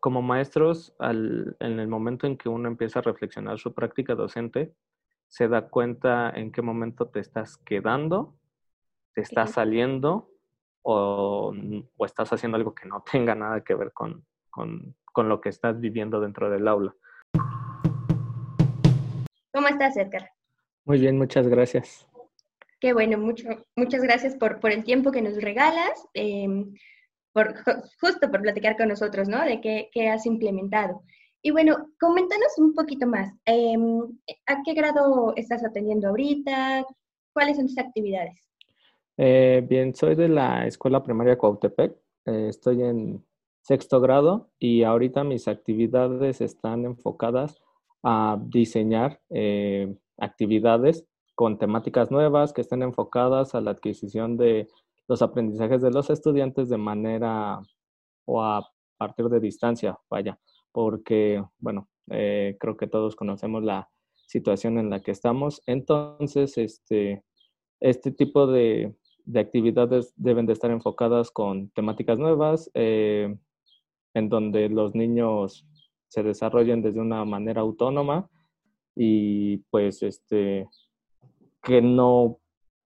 como maestros, en el momento en que uno empieza a reflexionar su práctica docente, se da cuenta en qué momento te estás quedando, te estás saliendo o, estás haciendo algo que no tenga nada que ver con, lo que estás viviendo dentro del aula. ¿Cómo estás, Edgar? Muy bien, muchas gracias. Qué bueno, mucho, muchas gracias por, el tiempo que nos regalas. Em, justo por platicar con nosotros, ¿no? De qué, has implementado. Y bueno, coméntanos un poquito más. Em, ¿A qué grado estás atendiendo ahorita? ¿Cuáles son tus actividades? Eh, bien, soy de la Escuela Primaria Cuautepec. Eh, estoy en sexto grado y ahorita mis actividades están enfocadas a diseñar eh, actividades con temáticas nuevas que estén enfocadas a la adquisición de los aprendizajes de los estudiantes de manera o a partir de distancia, vaya, porque, bueno, eh, creo que todos conocemos la situación en la que estamos. Entonces, este, este tipo de, actividades deben de estar enfocadas con temáticas nuevas, eh, en donde los niños se desarrollen desde una manera autónoma y pues este que no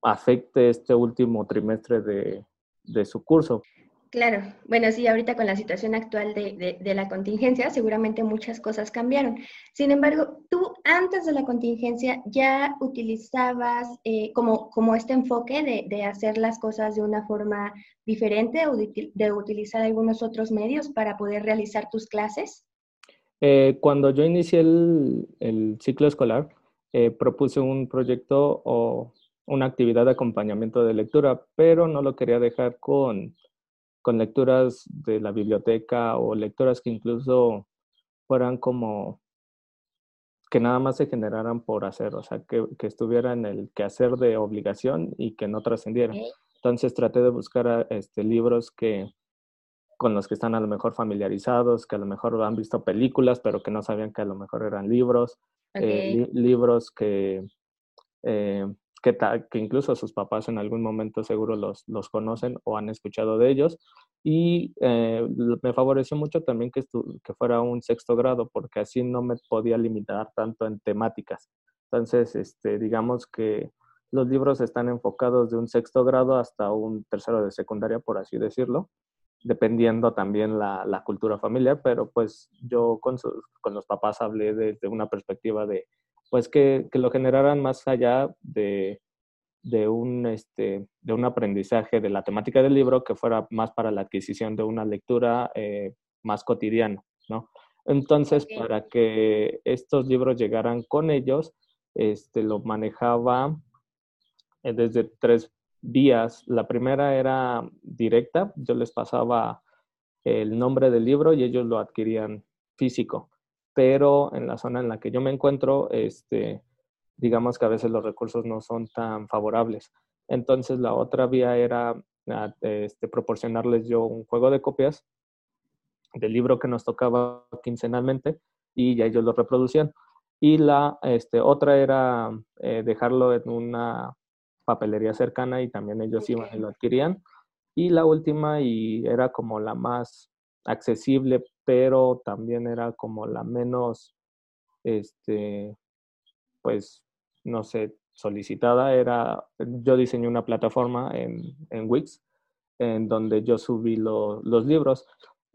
afecte este último trimestre de, su curso. Claro, bueno, sí, ahorita con la situación actual de, la contingencia, seguramente muchas cosas cambiaron. Sin embargo, tú antes de la contingencia ya utilizabas eh, como, como este enfoque de, hacer las cosas de una forma diferente o de, utilizar algunos otros medios para poder realizar tus clases. Eh, cuando yo inicié el, ciclo escolar, eh, propuse un proyecto o una actividad de acompañamiento de lectura, pero no lo quería dejar con, con lecturas de la biblioteca o lecturas que incluso fueran como que nada más se generaran por hacer, o sea, que, que estuviera en el quehacer de obligación y que no trascendiera. Entonces traté de buscar este, libros que, con los que están a lo mejor familiarizados, que a lo mejor han visto películas, pero que no sabían que a lo mejor eran libros, eh, libros que, eh, que, que, incluso sus papás en algún momento seguro los, los conocen o han escuchado de ellos. Y eh, me favoreció mucho también que, que fuera un sexto grado, porque así no me podía limitar tanto en temáticas. Entonces, este, digamos que los libros están enfocados de un sexto grado hasta un tercero de secundaria, por así decirlo, dependiendo también la, la cultura familiar, pero pues yo con, con los papás hablé desde una perspectiva de pues que, lo generaran más allá de, un, este, de un aprendizaje de la temática del libro que fuera más para la adquisición de una lectura eh, más cotidiana, ¿no? Entonces, para que estos libros llegaran con ellos, este, lo manejaba eh, desde tres vías. La primera era directa, yo les pasaba el nombre del libro y ellos lo adquirían físico pero en la zona en la que yo me encuentro, este, digamos que a veces los recursos no son tan favorables. Entonces la otra vía era ah, este, proporcionarles yo un juego de copias del libro que nos tocaba quincenalmente y ya ellos lo reproducían. Y la este, otra era eh, dejarlo en una papelería cercana y también ellos iban y lo adquirían. Y la última, y era como la más accesible, pero también era como la menos, este, pues, no sé, solicitada. Era, yo diseñé una plataforma en, en Wix, en donde yo subí los libros.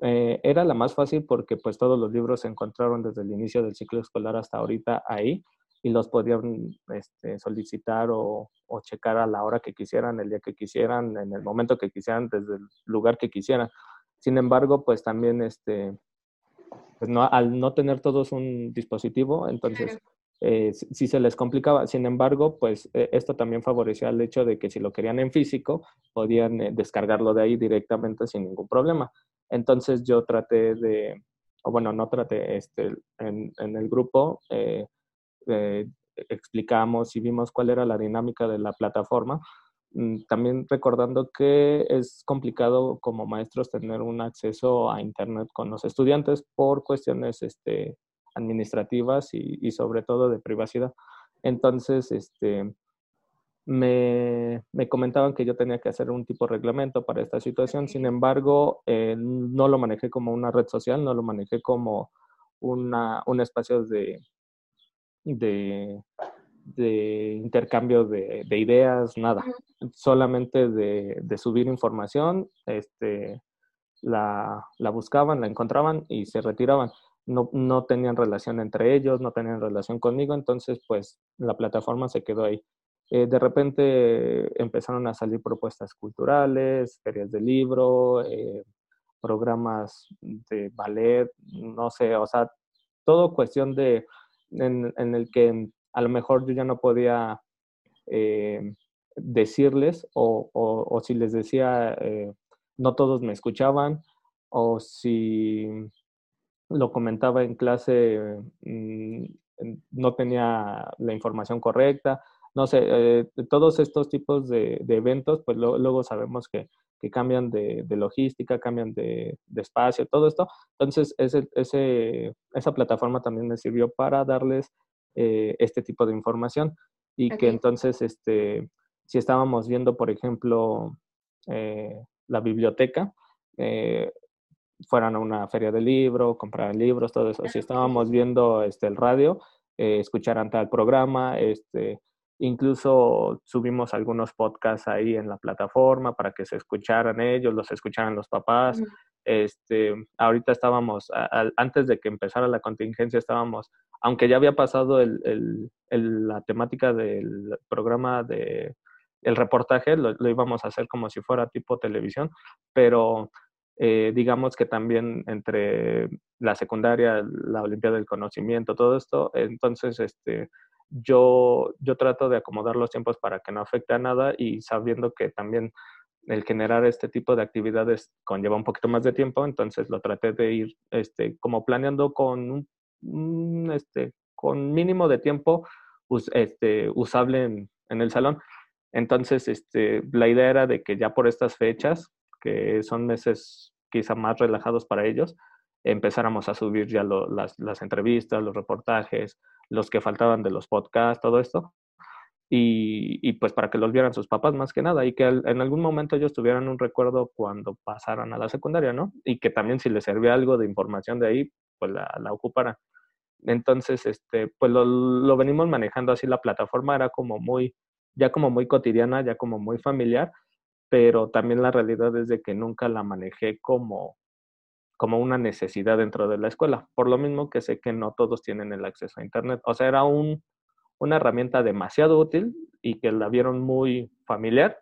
Eh, era la más fácil porque pues todos los libros se encontraron desde el inicio del ciclo escolar hasta ahorita ahí y los podían este, solicitar o, o, checar a la hora que quisieran, el día que quisieran, en el momento que quisieran, desde el lugar que quisieran. Sin embargo, pues también este, pues no, al no tener todos un dispositivo, entonces eh, sí se les complicaba. Sin embargo, pues eh, esto también favorecía el hecho de que si lo querían en físico, podían eh, descargarlo de ahí directamente sin ningún problema. Entonces yo traté de, o bueno, no traté, este, en, en el grupo explicamos y vimos cuál era la dinámica de la plataforma también recordando que es complicado como maestros tener un acceso a Internet con los estudiantes por cuestiones este, administrativas y, sobre todo de privacidad. Entonces, este, me, me, comentaban que yo tenía que hacer un tipo de reglamento para esta situación, sin embargo, eh, no lo manejé como una red social, no lo manejé como una, un espacio de, de, de intercambio de, de, ideas, nada, solamente de, de, subir información, este, la, la buscaban, la encontraban y se retiraban. No, no tenían relación entre ellos, no tenían relación conmigo, entonces pues la plataforma se quedó ahí. Eh, de repente empezaron a salir propuestas culturales, ferias de libro, eh, programas de ballet, no sé, o sea, todo cuestión de en, el que a lo mejor yo ya no podía eh, decirles o, o, si les decía no todos me escuchaban o si lo comentaba en clase, mm, no tenía la información correcta, no sé, eh, todos estos tipos de, eventos, pues luego sabemos que, cambian de, logística, cambian de, espacio, todo esto. Entonces, ese, ese, esa plataforma también me sirvió para darles eh, este tipo de información y que entonces, este, si estábamos viendo, por ejemplo, eh, la biblioteca, fueran a una feria de libro, compraran libros, todo eso. Si estábamos viendo este, el radio, eh, escucharan tal programa, este, incluso subimos algunos podcasts ahí en la plataforma para que se escucharan ellos, los escucharan los papás. Este, ahorita estábamos, antes de que empezara la contingencia, estábamos, aunque ya había pasado el, el, la temática del programa de el reportaje, lo, íbamos a hacer como si fuera tipo televisión, pero eh, digamos que también entre la secundaria, la Olimpiada del Conocimiento, todo esto, entonces este, yo, yo trato de acomodar los tiempos para que no afecte a nada y sabiendo que también el generar este tipo de actividades conlleva un poquito más de tiempo, entonces lo traté de ir este, como planeando con un, este, con mínimo de tiempo este, usable en, el salón. Entonces, este, la idea era de que ya por estas fechas, que son meses quizá más relajados para ellos, empezáramos a subir ya las, las, entrevistas, los reportajes, los que faltaban de los podcasts, todo esto. Y, y, pues para que los vieran sus papás más que nada y que en algún momento ellos tuvieran un recuerdo cuando pasaran a la secundaria, ¿no? Y que también si les servía algo de información de ahí, pues la, la ocuparan. Entonces, este, pues lo, lo venimos manejando así, la plataforma era como muy, ya como muy cotidiana, ya como muy familiar, pero también la realidad es de que nunca la manejé como, como una necesidad dentro de la escuela, por lo mismo que sé que no todos tienen el acceso a Internet. O sea, era un, una herramienta demasiado útil y que la vieron muy familiar,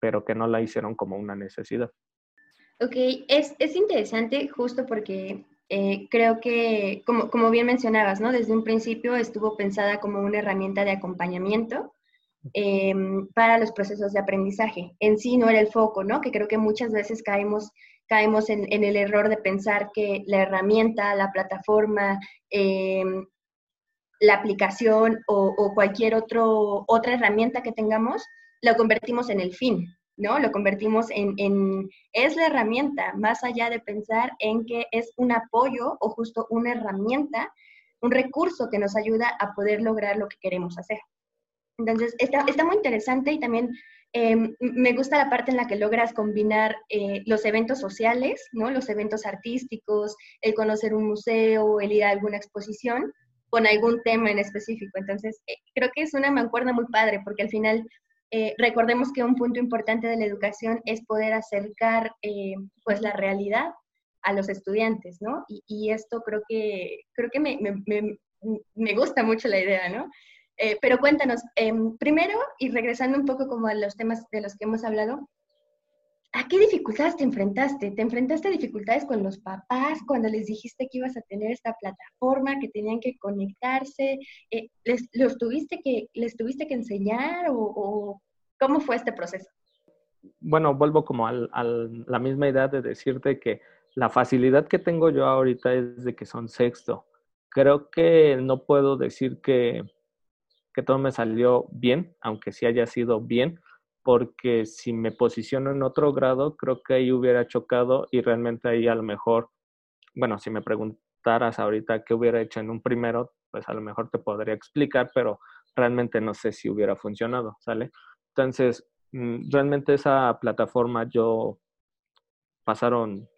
pero que no la hicieron como una necesidad. Ok, es, es interesante justo porque eh, creo que, como, como bien mencionabas, ¿no? Desde un principio estuvo pensada como una herramienta de acompañamiento Em, para los procesos de aprendizaje. En sí no era el foco, ¿no? Que creo que muchas veces caemos, caemos en, el error de pensar que la herramienta, la plataforma, em, la aplicación o, cualquier otro, otra herramienta que tengamos, lo convertimos en el fin, ¿no? Lo convertimos en, en, es la herramienta, más allá de pensar en que es un apoyo o justo una herramienta, un recurso que nos ayuda a poder lograr lo que queremos hacer. Entonces, está, está muy interesante y también em, me gusta la parte en la que logras combinar eh, los eventos sociales, ¿no? los eventos artísticos, el conocer un museo, el ir a alguna exposición con algún tema en específico. Entonces, eh, creo que es una mancuerna muy padre porque al final eh, recordemos que un punto importante de la educación es poder acercar pues la realidad a los estudiantes, ¿no? Y, esto creo que, creo que me, me, me gusta mucho la idea, ¿no? Eh, pero cuéntanos, em, primero, y regresando un poco como a los temas de los que hemos hablado, ¿a qué dificultades te enfrentaste? ¿Te enfrentaste a dificultades con los papás cuando les dijiste que ibas a tener esta plataforma, que tenían que conectarse? Eh, les, tuviste que, ¿Les tuviste que enseñar o, cómo fue este proceso? Bueno, vuelvo como a la misma idea de decirte que la facilidad que tengo yo ahorita es de que son sexto. Creo que no puedo decir que que todo me salió bien, aunque sí haya sido bien, porque si me posiciono en otro grado, creo que ahí hubiera chocado y realmente ahí a lo mejor, bueno, si me preguntaras ahorita qué hubiera hecho en un primero, pues a lo mejor te podría explicar, pero realmente no sé si hubiera funcionado, ¿sale? Entonces, mm, realmente esa plataforma yo pasaron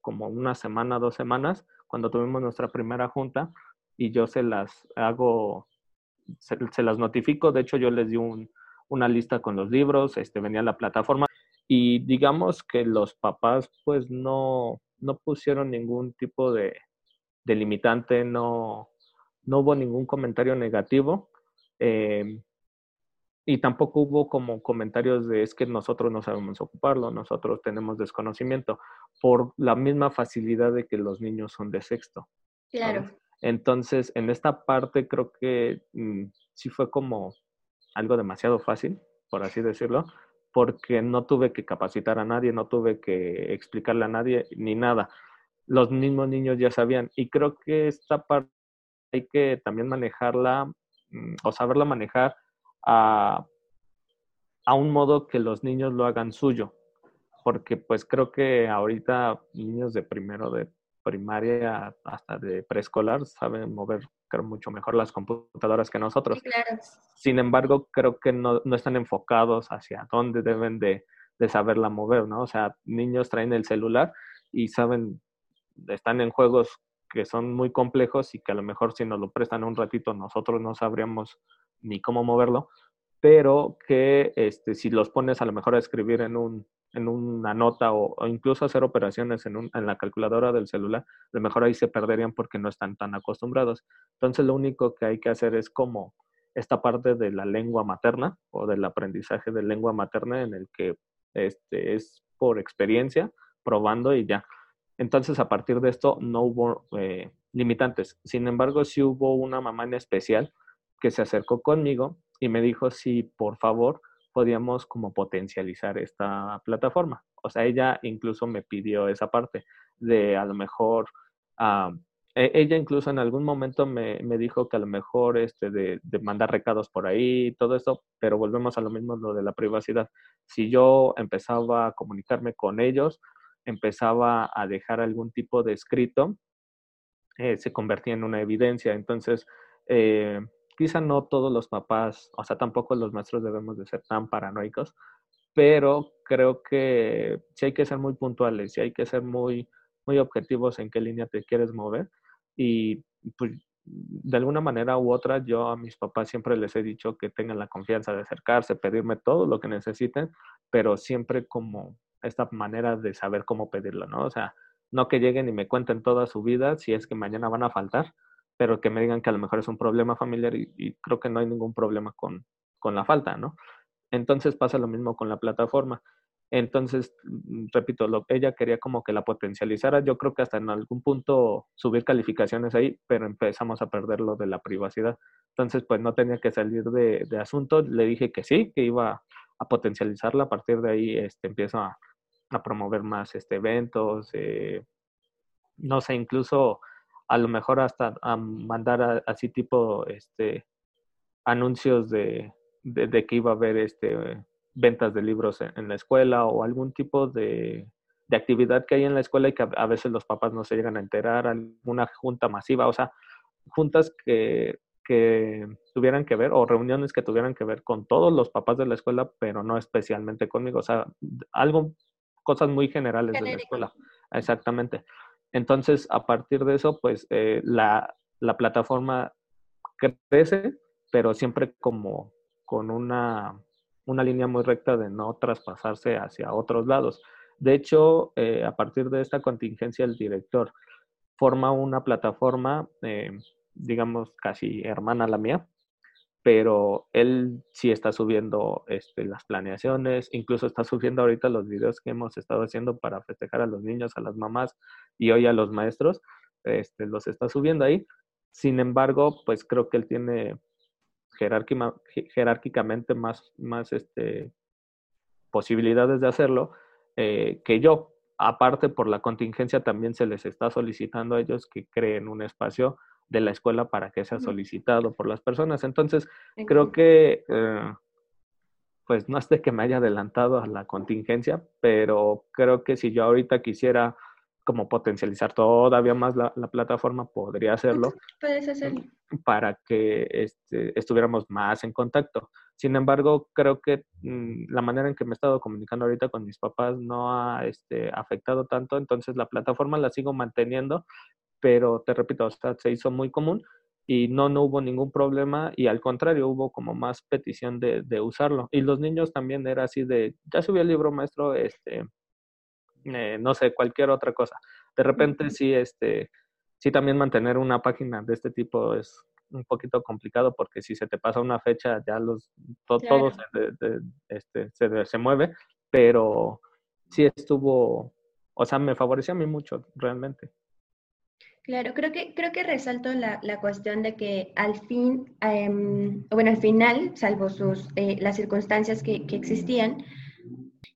como una semana, dos semanas, cuando tuvimos nuestra primera junta y yo se las hago, se, las notifico, de hecho yo les di una lista con los libros, este, venía la plataforma y digamos que los papás pues no, no pusieron ningún tipo de, de limitante, no, no hubo ningún comentario negativo. Eh, y tampoco hubo como comentarios de es que nosotros no sabemos ocuparlo, nosotros tenemos desconocimiento, por la misma facilidad de que los niños son de sexto. Claro. Entonces, en esta parte creo que mm, sí fue como algo demasiado fácil, por así decirlo, porque no tuve que capacitar a nadie, no tuve que explicarle a nadie ni nada. Los mismos niños ya sabían. Y creo que esta parte hay que también manejarla mm, o saberla manejar a, un modo que los niños lo hagan suyo. Porque pues creo que ahorita niños de primero de primaria hasta de preescolar saben mover creo, mucho mejor las computadoras que nosotros. Sin embargo, creo que no, están enfocados hacia dónde deben de, de, saberla mover, ¿no? O sea, niños traen el celular y saben, están en juegos que son muy complejos y que a lo mejor si nos lo prestan un ratito nosotros no sabríamos ni cómo moverlo, pero que este, si los pones a lo mejor a escribir en, un, en una nota o, incluso hacer operaciones en, la calculadora del celular, a lo mejor ahí se perderían porque no están tan acostumbrados. Entonces lo único que hay que hacer es como esta parte de la lengua materna o del aprendizaje de lengua materna en el que este, es por experiencia, probando y ya. Entonces, a partir de esto, no hubo eh, limitantes. Sin embargo, sí hubo una mamá en especial que se acercó conmigo y me dijo si por favor podíamos como potencializar esta plataforma. O sea, ella incluso me pidió esa parte de a lo mejor, e, ella incluso en algún momento me, dijo que a lo mejor este de, de, mandar recados por ahí, todo eso, pero volvemos a lo mismo, lo de la privacidad. Si yo empezaba a comunicarme con ellos, empezaba a dejar algún tipo de escrito, eh, se convertía en una evidencia. Entonces, eh, no todos los papás, o sea, tampoco los maestros debemos de ser tan paranoicos, pero creo que sí hay que ser muy puntuales, sí hay que ser muy, muy objetivos en qué línea te quieres mover. Y pues, de alguna manera u otra, yo a mis papás siempre les he dicho que tengan la confianza de acercarse, pedirme todo lo que necesiten, pero siempre como esta manera de saber cómo pedirlo, ¿no? O sea, no que lleguen y me cuenten toda su vida si es que mañana van a faltar, pero que me digan que a lo mejor es un problema familiar y, creo que no hay ningún problema con, con la falta, ¿no? Entonces pasa lo mismo con la plataforma. Entonces, mm, repito, lo, ella quería como que la potencializara. Yo creo que hasta en algún punto subir calificaciones ahí, pero empezamos a perder lo de la privacidad. Entonces, pues no tenía que salir de, de asunto. Le dije que sí, que iba a potencializarla. A partir de ahí este, empiezo a, a promover más este, eventos, eh, no sé, incluso a lo mejor hasta a mandar así tipo este, anuncios de, de, que iba a haber este, ventas de libros en, la escuela o algún tipo de, de, actividad que hay en la escuela y que a, veces los papás no se llegan a enterar, alguna junta masiva, o sea, juntas que, que tuvieran que ver o reuniones que tuvieran que ver con todos los papás de la escuela, pero no especialmente conmigo, o sea, algo cosas muy generales de la escuela. Exactamente. Entonces, a partir de eso, pues eh, la, la, plataforma crece, pero siempre como con una, una, línea muy recta de no traspasarse hacia otros lados. De hecho, eh, a partir de esta contingencia, el director forma una plataforma, eh, digamos, casi hermana a la mía, pero él sí está subiendo este, las planeaciones, incluso está subiendo ahorita los videos que hemos estado haciendo para festejar a los niños, a las mamás y hoy a los maestros, este, los está subiendo ahí. Sin embargo, pues creo que él tiene jerárquicamente más, más este, posibilidades de hacerlo eh, que yo. Aparte, por la contingencia también se les está solicitando a ellos que creen un espacio de la escuela para que sea solicitado por las personas. Entonces, creo que, eh, pues no es de que me haya adelantado a la contingencia, pero creo que si yo ahorita quisiera como potencializar todavía más la, plataforma, podría hacerlo. Puedes hacerlo. Para que este, estuviéramos más en contacto. Sin embargo, creo que mm, la manera en que me he estado comunicando ahorita con mis papás no ha este, afectado tanto, entonces la plataforma la sigo manteniendo, pero te repito, o sea, se hizo muy común y no, no hubo ningún problema y al contrario, hubo como más petición de, de usarlo. Y los niños también era así de, ya subí el libro maestro, este, eh, no sé, cualquier otra cosa. De repente sí, este, sí también mantener una página de este tipo es un poquito complicado porque si se te pasa una fecha ya los todo se, este, se, se, mueve, pero sí estuvo, o sea, me favoreció a mí mucho realmente. Claro, creo que, creo que resalto la, la cuestión de que al fin, em, bueno, al final, salvo sus, eh, las circunstancias que, que existían,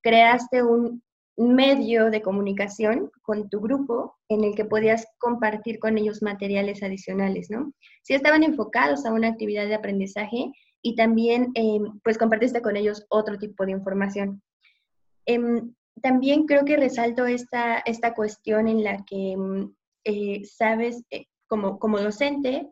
creaste un, medio de comunicación con tu grupo en el que podías compartir con ellos materiales adicionales, ¿no? Si estaban enfocados a una actividad de aprendizaje y también, em, pues, compartiste con ellos otro tipo de información. Em, también creo que resalto esta, esta cuestión en la que, em, eh, sabes, eh, como, como docente,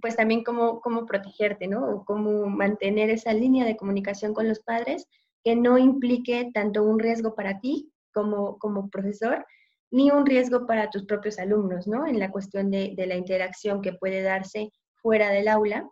pues también cómo, cómo protegerte, ¿no? O cómo mantener esa línea de comunicación con los padres que no implique tanto un riesgo para ti como, como profesor, ni un riesgo para tus propios alumnos, ¿no? En la cuestión de, la interacción que puede darse fuera del aula.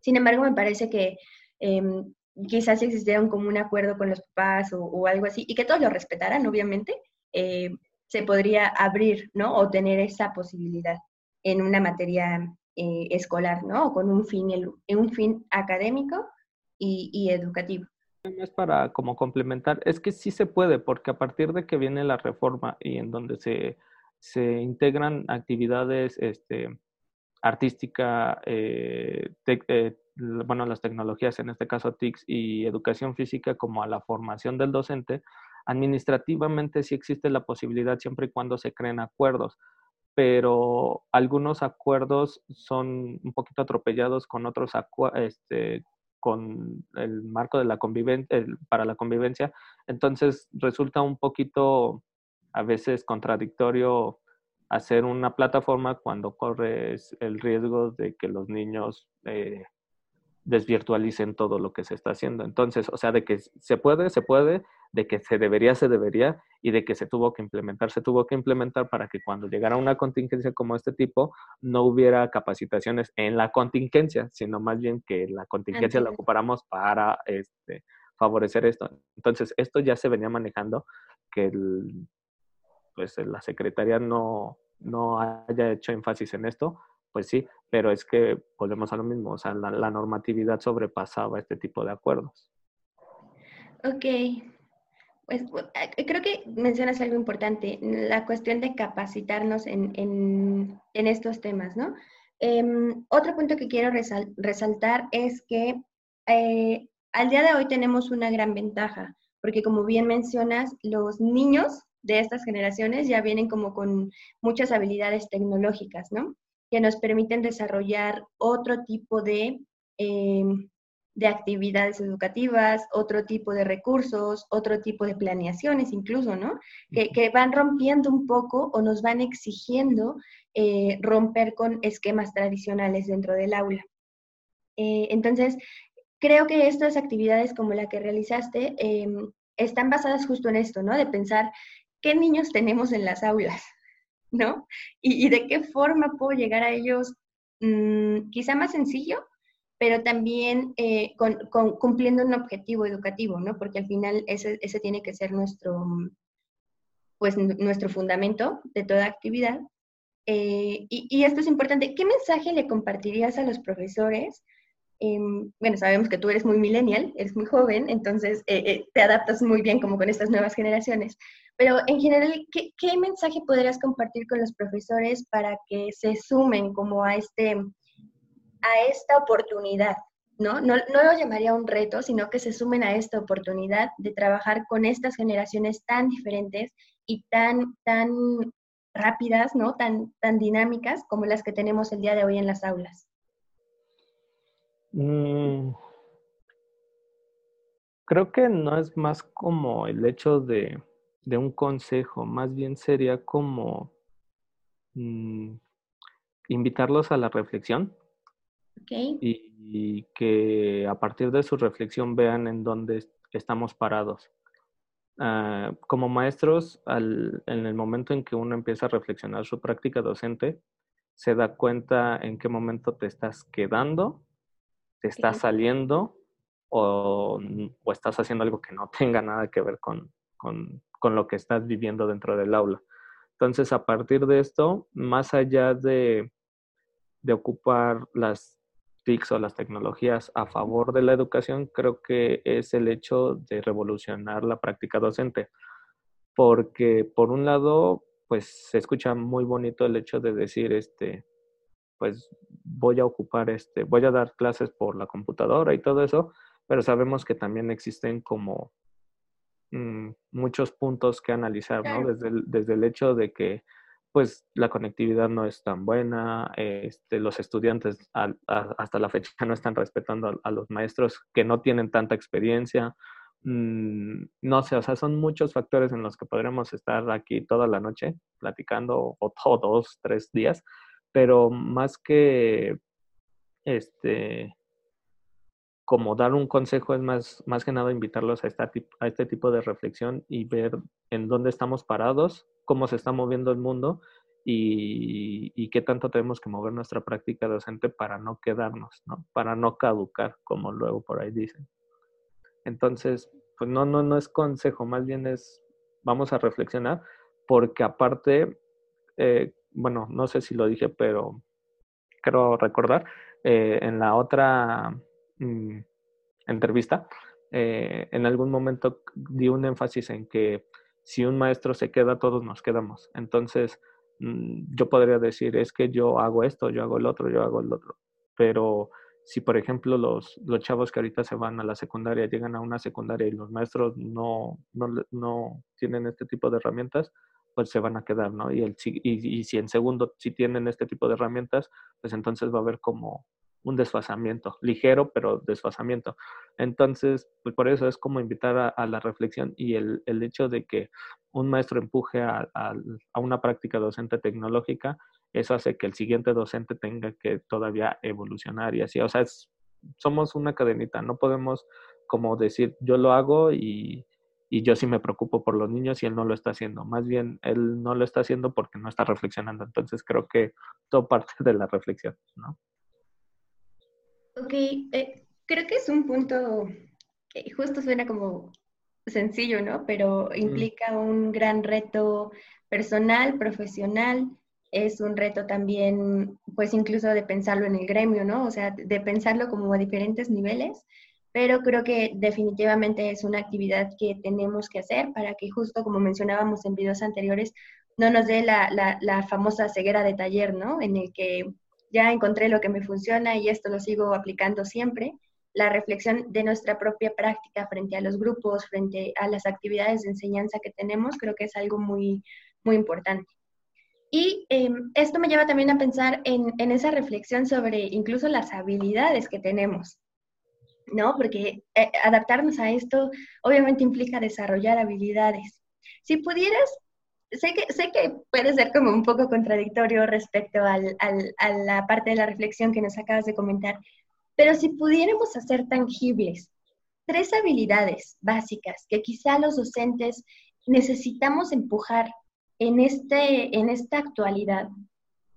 Sin embargo, me parece que em, quizás si existiera un común acuerdo con los papás o, algo así, y que todos lo respetaran, obviamente, eh, se podría abrir, ¿no? O tener esa posibilidad en una materia eh, escolar, ¿no? Con un fin, un fin académico y educativo es para como complementar, es que sí se puede, porque a partir de que viene la reforma y en donde se, se integran actividades este, artística, eh, eh, bueno, las tecnologías, en este caso TICS y educación física, como a la formación del docente, administrativamente sí existe la posibilidad siempre y cuando se creen acuerdos, pero algunos acuerdos son un poquito atropellados con otros este, con el marco de la convivencia, para la convivencia, entonces resulta un poquito a veces contradictorio hacer una plataforma cuando corres el riesgo de que los niños eh, desvirtualicen todo lo que se está haciendo. Entonces, o sea, de que se puede, se puede, de que se debería, se debería, y de que se tuvo que implementar, se tuvo que implementar para que cuando llegara una contingencia como este tipo, no hubiera capacitaciones en la contingencia, sino más bien que la contingencia la ocupáramos para este, favorecer esto. Entonces, esto ya se venía manejando, que pues la secretaria no, no haya hecho énfasis en esto, pues sí, pero es que volvemos a lo mismo, o sea, la, normatividad sobrepasaba este tipo de acuerdos. Ok, pues creo que mencionas algo importante, la cuestión de capacitarnos en, estos temas, ¿no? Em, otro punto que quiero resaltar es que eh, al día de hoy tenemos una gran ventaja, porque como bien mencionas, los niños de estas generaciones ya vienen como con muchas habilidades tecnológicas, ¿no? Que nos permiten desarrollar otro tipo de, em, de actividades educativas, otro tipo de recursos, otro tipo de planeaciones incluso, ¿no? Que, van rompiendo un poco o nos van exigiendo eh, romper con esquemas tradicionales dentro del aula. Eh, entonces, creo que estas actividades como la que realizaste em, están basadas justo en esto, ¿no? De pensar qué niños tenemos en las aulas, ¿no? Y, de qué forma puedo llegar a ellos, mm, quizá más sencillo, pero también eh, cumpliendo un objetivo educativo, ¿no? Porque al final ese, tiene que ser nuestro, pues, nuestro fundamento de toda actividad. Eh, y, esto es importante. ¿Qué mensaje le compartirías a los profesores? Em, bueno, sabemos que tú eres muy millennial, eres muy joven, entonces eh, te adaptas muy bien como con estas nuevas generaciones. Pero en general, ¿qué, mensaje podrías compartir con los profesores para que se sumen como a, este, a esta oportunidad? ¿no? No, no lo llamaría un reto, sino que se sumen a esta oportunidad de trabajar con estas generaciones tan diferentes y tan, tan rápidas, ¿no? Tan, tan dinámicas como las que tenemos el día de hoy en las aulas. Mm, creo que no es más como el hecho de de un consejo, más bien sería como mm, invitarlos a la reflexión. Y, que a partir de su reflexión vean en dónde estamos parados. Ah, como maestros, en el momento en que uno empieza a reflexionar su práctica docente, se da cuenta en qué momento te estás quedando, te estás saliendo o, o, estás haciendo algo que no tenga nada que ver con, con, con lo que estás viviendo dentro del aula. Entonces, a partir de esto, más allá de, de ocupar las TICs o las tecnologías a favor de la educación, creo que es el hecho de revolucionar la práctica docente. Porque, por un lado, pues se escucha muy bonito el hecho de decir, este, pues voy a ocupar, este, voy a dar clases por la computadora y todo eso, pero sabemos que también existen como mm, muchos puntos que analizar, ¿no? Desde el, desde el hecho de que pues la conectividad no es tan buena, este, los estudiantes hasta la fecha no están respetando a, los maestros que no tienen tanta experiencia. Mm, no sé, o sea, son muchos factores en los que podremos estar aquí toda la noche platicando o todos, tres días, pero más que este como dar un consejo es más, más que nada invitarlos a, esta, a este tipo de reflexión y ver en dónde estamos parados, cómo se está moviendo el mundo y, y, qué tanto tenemos que mover nuestra práctica docente para no quedarnos, ¿no? Para no caducar, como luego por ahí dicen. Entonces, pues no, no, no es consejo, más bien es, vamos a reflexionar, porque aparte, eh, bueno, no sé si lo dije, pero quiero recordar, eh, en la otra Mm, entrevista, eh, en algún momento di un énfasis en que si un maestro se queda, todos nos quedamos. Entonces, mm, yo podría decir, es que yo hago esto, yo hago el otro, yo hago el otro. Pero si, por ejemplo, los, los chavos que ahorita se van a la secundaria, llegan a una secundaria y los maestros no, no, no tienen este tipo de herramientas, pues se van a quedar, ¿no? Y, el, y, si en segundo sí tienen este tipo de herramientas, pues entonces va a haber como un desfasamiento, ligero, pero desfasamiento. Entonces, pues por eso es como invitar a, la reflexión y el, el, hecho de que un maestro empuje a, a, una práctica docente tecnológica, eso hace que el siguiente docente tenga que todavía evolucionar y así. O sea, somos una cadenita, no podemos como decir, yo lo hago y, y yo sí me preocupo por los niños y él no lo está haciendo. Más bien, él no lo está haciendo porque no está reflexionando. Entonces, creo que todo parte de la reflexión, ¿no? Ok, eh, creo que es un punto que justo suena como sencillo, ¿no? Pero implica un gran reto personal, profesional, es un reto también, pues incluso de pensarlo en el gremio, ¿no? O sea, de pensarlo como a diferentes niveles, pero creo que definitivamente es una actividad que tenemos que hacer para que justo como mencionábamos en videos anteriores, no nos dé la, la, la famosa ceguera de taller, ¿no? En el que ya encontré lo que me funciona y esto lo sigo aplicando siempre, la reflexión de nuestra propia práctica frente a los grupos, frente a las actividades de enseñanza que tenemos, creo que es algo muy, muy importante. Y em, esto me lleva también a pensar en, en, esa reflexión sobre incluso las habilidades que tenemos, ¿no? Porque eh, adaptarnos a esto obviamente implica desarrollar habilidades. Si pudieras sé que, sé que puede ser como un poco contradictorio respecto al, al, a la parte de la reflexión que nos acabas de comentar, pero si pudiéramos hacer tangibles tres habilidades básicas que quizá los docentes necesitamos empujar en, este, en esta actualidad,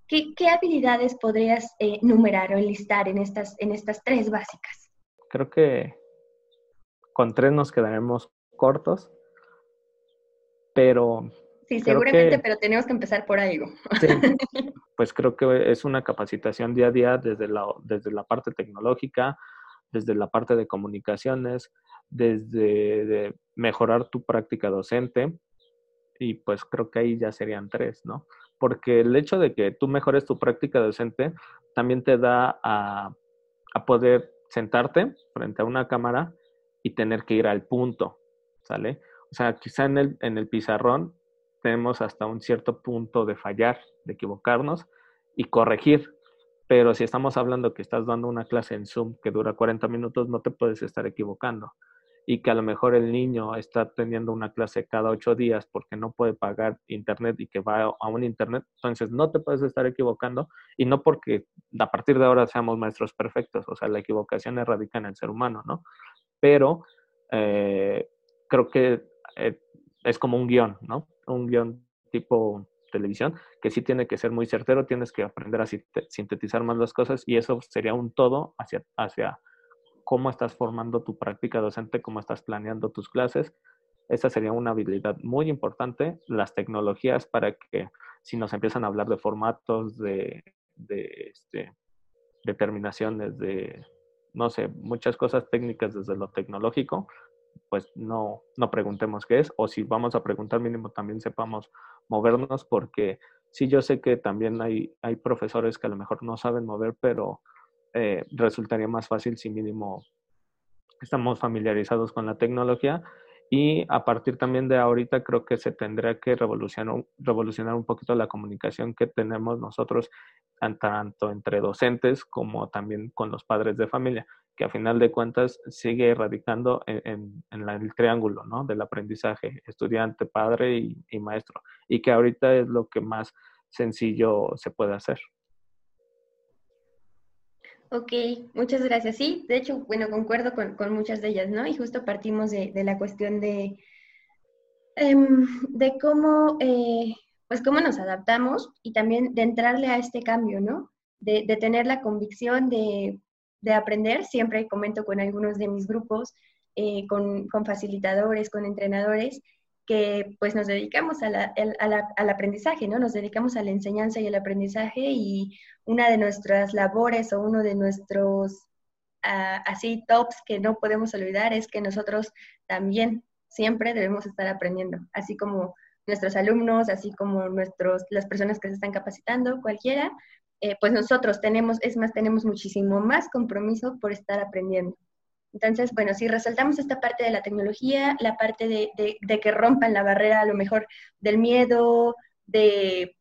¿qué, qué habilidades podrías eh, numerar o enlistar en estas, en estas tres básicas? Creo que con tres nos quedaremos cortos, pero Sí, seguramente, pero tenemos que empezar por algo. Sí, pues creo que es una capacitación día a día desde la, desde la parte tecnológica, desde la parte de comunicaciones, desde mejorar tu práctica docente y pues creo que ahí ya serían tres, ¿no? Porque el hecho de que tú mejores tu práctica docente también te da a, a poder sentarte frente a una cámara y tener que ir al punto, ¿sale? O sea, quizá en el, en el pizarrón tenemos hasta un cierto punto de fallar, de equivocarnos y corregir. Pero si estamos hablando que estás dando una clase en Zoom que dura 40 minutos, no te puedes estar equivocando. y que a lo mejor el niño está teniendo una clase cada ocho días porque no puede pagar internet y que va a un internet, entonces no te puedes estar equivocando y no porque a partir de ahora seamos maestros perfectos, o sea, la equivocación radica en el ser humano, ¿no? Pero eh, creo que eh, es como un guion, ¿no? Un guion tipo televisión, que sí tiene que ser muy certero, tienes que aprender a sintetizar más las cosas y eso sería un todo hacia, hacia cómo estás formando tu práctica docente, cómo estás planeando tus clases. Esa sería una habilidad muy importante. Las tecnologías para que si nos empiezan a hablar de formatos, de, de este, determinaciones, de, no sé, muchas cosas técnicas desde lo tecnológico, pues no, no preguntemos qué es, o si vamos a preguntar mínimo también sepamos movernos, porque sí yo sé que también hay, hay profesores que a lo mejor no saben mover, pero eh, resultaría más fácil si mínimo estamos familiarizados con la tecnología. Y a partir también de ahorita creo que se tendrá que revolucionar, revolucionar un poquito la comunicación que tenemos nosotros tanto entre docentes como también con los padres de familia, que a final de cuentas sigue radicando en, el triángulo ¿no? del aprendizaje, estudiante, padre y maestro, y que ahorita es lo que más sencillo se puede hacer. Ok, muchas gracias. Sí, de hecho, bueno, concuerdo con, muchas de ellas, ¿no? Y justo partimos de, la cuestión de, em, de cómo, eh, pues cómo nos adaptamos y también de entrarle a este cambio, ¿no? De, tener la convicción de, aprender. Siempre comento con algunos de mis grupos, eh, con, con facilitadores, con entrenadores, que pues nos dedicamos al aprendizaje, ¿no? Nos dedicamos a la enseñanza y al aprendizaje y una de nuestras labores o uno de nuestros ah, así tops que no podemos olvidar es que nosotros también siempre debemos estar aprendiendo, así como nuestros alumnos, así como nuestros, las personas que se están capacitando, cualquiera, eh, pues nosotros tenemos, es más, tenemos muchísimo más compromiso por estar aprendiendo. Entonces, bueno, si resaltamos esta parte de la tecnología, la parte de, que rompan la barrera a lo mejor del miedo, de,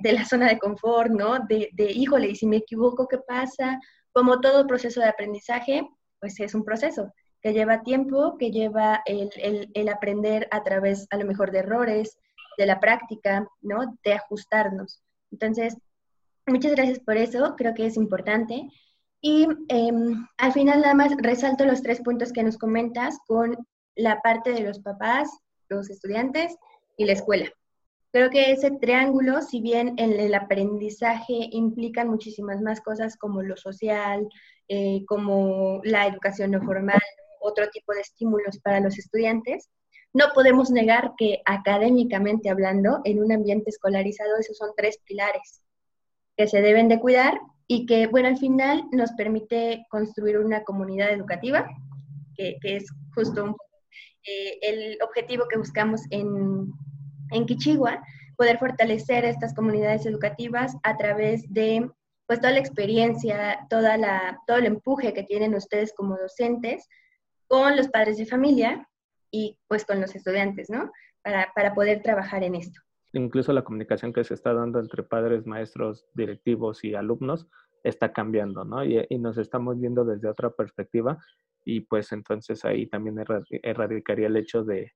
la zona de confort, ¿no? De, híjole, y si me equivoco, ¿qué pasa? Como todo proceso de aprendizaje, pues es un proceso que lleva tiempo, que lleva el, el aprender a través a lo mejor de errores, de la práctica, ¿no? De ajustarnos. Entonces, muchas gracias por eso, creo que es importante. Y em, al final nada más resalto los tres puntos que nos comentas con la parte de los papás, los estudiantes y la escuela. Creo que ese triángulo, si bien en el aprendizaje implican muchísimas más cosas como lo social, eh, como la educación no formal, otro tipo de estímulos para los estudiantes, no podemos negar que académicamente hablando, en un ambiente escolarizado, esos son tres pilares que se deben de cuidar y que, bueno, al final nos permite construir una comunidad educativa, que, es justo eh, el objetivo que buscamos en, en Kichigua, poder fortalecer estas comunidades educativas a través de pues toda la experiencia, toda la, todo el empuje que tienen ustedes como docentes con los padres de familia y pues con los estudiantes, ¿no? Para, para poder trabajar en esto incluso la comunicación que se está dando entre padres, maestros, directivos y alumnos está cambiando, ¿no? Y, nos estamos viendo desde otra perspectiva y pues entonces ahí también erradicaría el hecho de,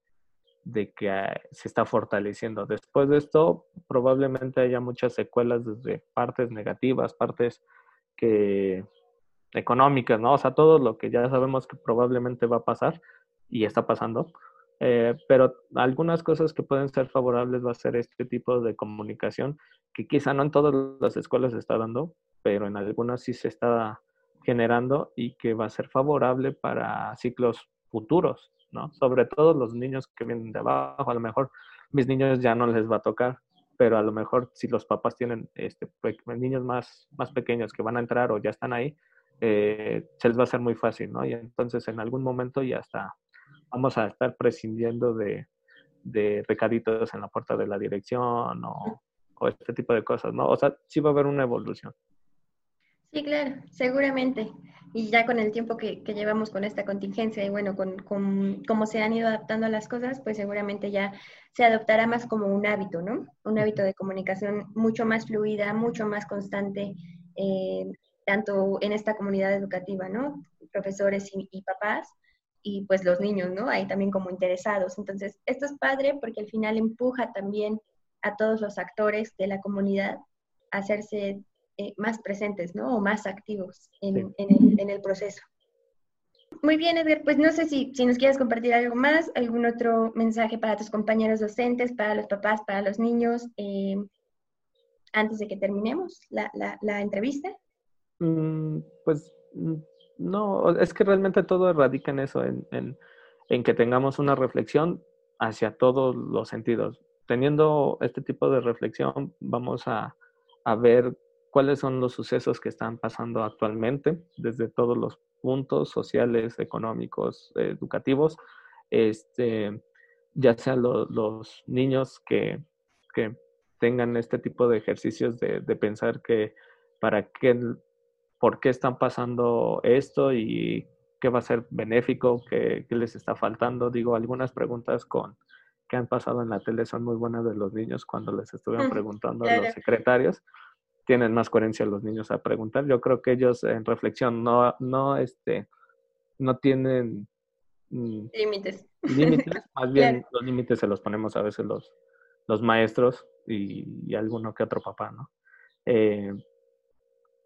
que ah, se está fortaleciendo. Después de esto, probablemente haya muchas secuelas desde partes negativas, partes que económicas, ¿no? O sea, todo lo que ya sabemos que probablemente va a pasar y está pasando, eh, pero algunas cosas que pueden ser favorables va a ser este tipo de comunicación, que quizá no en todas las escuelas se está dando, pero en algunas sí se está generando y que va a ser favorable para ciclos futuros, ¿no? Sobre todo los niños que vienen de abajo, a lo mejor mis niños ya no les va a tocar, pero a lo mejor si los papás tienen este, niños más, más pequeños que van a entrar o ya están ahí, eh, se les va a hacer muy fácil, ¿no? Y entonces en algún momento ya está vamos a estar prescindiendo de, recaditos en la puerta de la dirección o, este tipo de cosas, ¿no? O sea, sí va a haber una evolución. Sí, claro, seguramente. Y ya con el tiempo que, llevamos con esta contingencia y bueno, con, cómo se han ido adaptando las cosas, pues seguramente ya se adoptará más como un hábito, ¿no? Un hábito de comunicación mucho más fluida, mucho más constante, eh, tanto en esta comunidad educativa, ¿no? Profesores y papás, y pues los niños, ¿no? Ahí también como interesados. Entonces, esto es padre porque al final empuja también a todos los actores de la comunidad a hacerse eh, más presentes, ¿no? O más activos en, el, en, el, proceso. Muy bien, Edgar, pues no sé si, si nos quieres compartir algo más, algún otro mensaje para tus compañeros docentes, para los papás, para los niños, eh, antes de que terminemos la, la, entrevista. Mm, pues mm, no, es que realmente todo radica en eso, en, que tengamos una reflexión hacia todos los sentidos. Teniendo este tipo de reflexión, vamos a, ver cuáles son los sucesos que están pasando actualmente desde todos los puntos sociales, económicos, educativos, este, ya sean los niños que, que, tengan este tipo de ejercicios de, de pensar que para qué por qué están pasando esto y qué va a ser benéfico, qué, les está faltando. Digo, algunas preguntas con que han pasado en la tele son muy buenas de los niños cuando les estuvieron preguntando a los secretarios. Tienen más coherencia los niños a preguntar. Yo creo que ellos en reflexión no, no, este, no tienen mm, límites. Límites, más bien los límites se los ponemos a veces los, los maestros y, y alguno que otro papá, ¿no? Eh,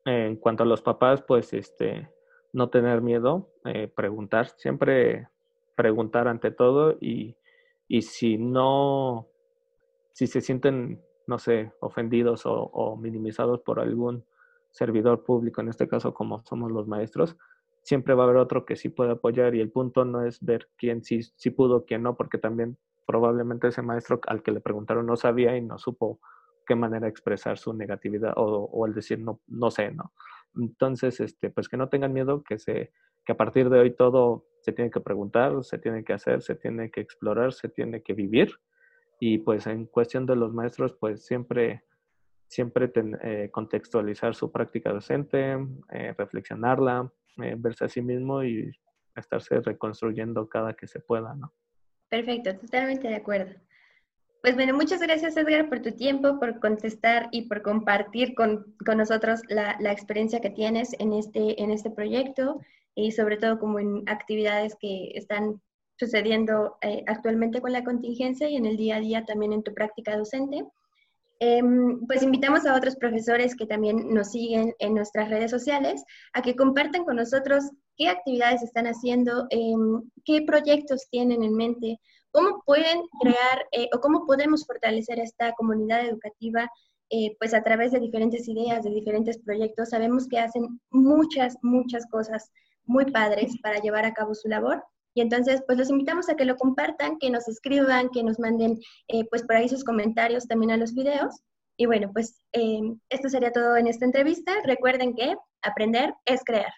en cuanto a los papás, pues este, no tener miedo, eh, preguntar, siempre preguntar ante todo y, y, si no, si se sienten, no sé, ofendidos o, minimizados por algún servidor público, en este caso como somos los maestros, siempre va a haber otro que sí puede apoyar y el punto no es ver quién sí, sí pudo, quién no, porque también probablemente ese maestro al que le preguntaron no sabía y no supo qué manera expresar su negatividad o, o, el decir no, no sé, ¿no? Entonces, este, pues que no tengan miedo, que, se, que a partir de hoy todo se tiene que preguntar, se tiene que hacer, se tiene que explorar, se tiene que vivir. Y pues en cuestión de los maestros, pues siempre, siempre eh, contextualizar su práctica docente, eh, reflexionarla, eh, verse a sí mismo y estarse reconstruyendo cada que se pueda, ¿no? Perfecto, totalmente de acuerdo. Pues bueno, muchas gracias Edgar por tu tiempo, por contestar y por compartir con, con nosotros la, la, experiencia que tienes en este, en este proyecto y sobre todo como en actividades que están sucediendo eh, actualmente con la contingencia y en el día a día también en tu práctica docente. Em, pues invitamos a otros profesores que también nos siguen en nuestras redes sociales a que compartan con nosotros qué actividades están haciendo, em, qué proyectos tienen en mente ¿Cómo pueden crear eh, o cómo podemos fortalecer esta comunidad educativa? Eh, pues a través de diferentes ideas, de diferentes proyectos. Sabemos que hacen muchas, muchas cosas muy padres para llevar a cabo su labor. Y entonces, pues los invitamos a que lo compartan, que nos escriban, que nos manden, eh, pues por ahí sus comentarios también a los videos. Y bueno, pues esto sería todo en esta entrevista. Recuerden que aprender es crear.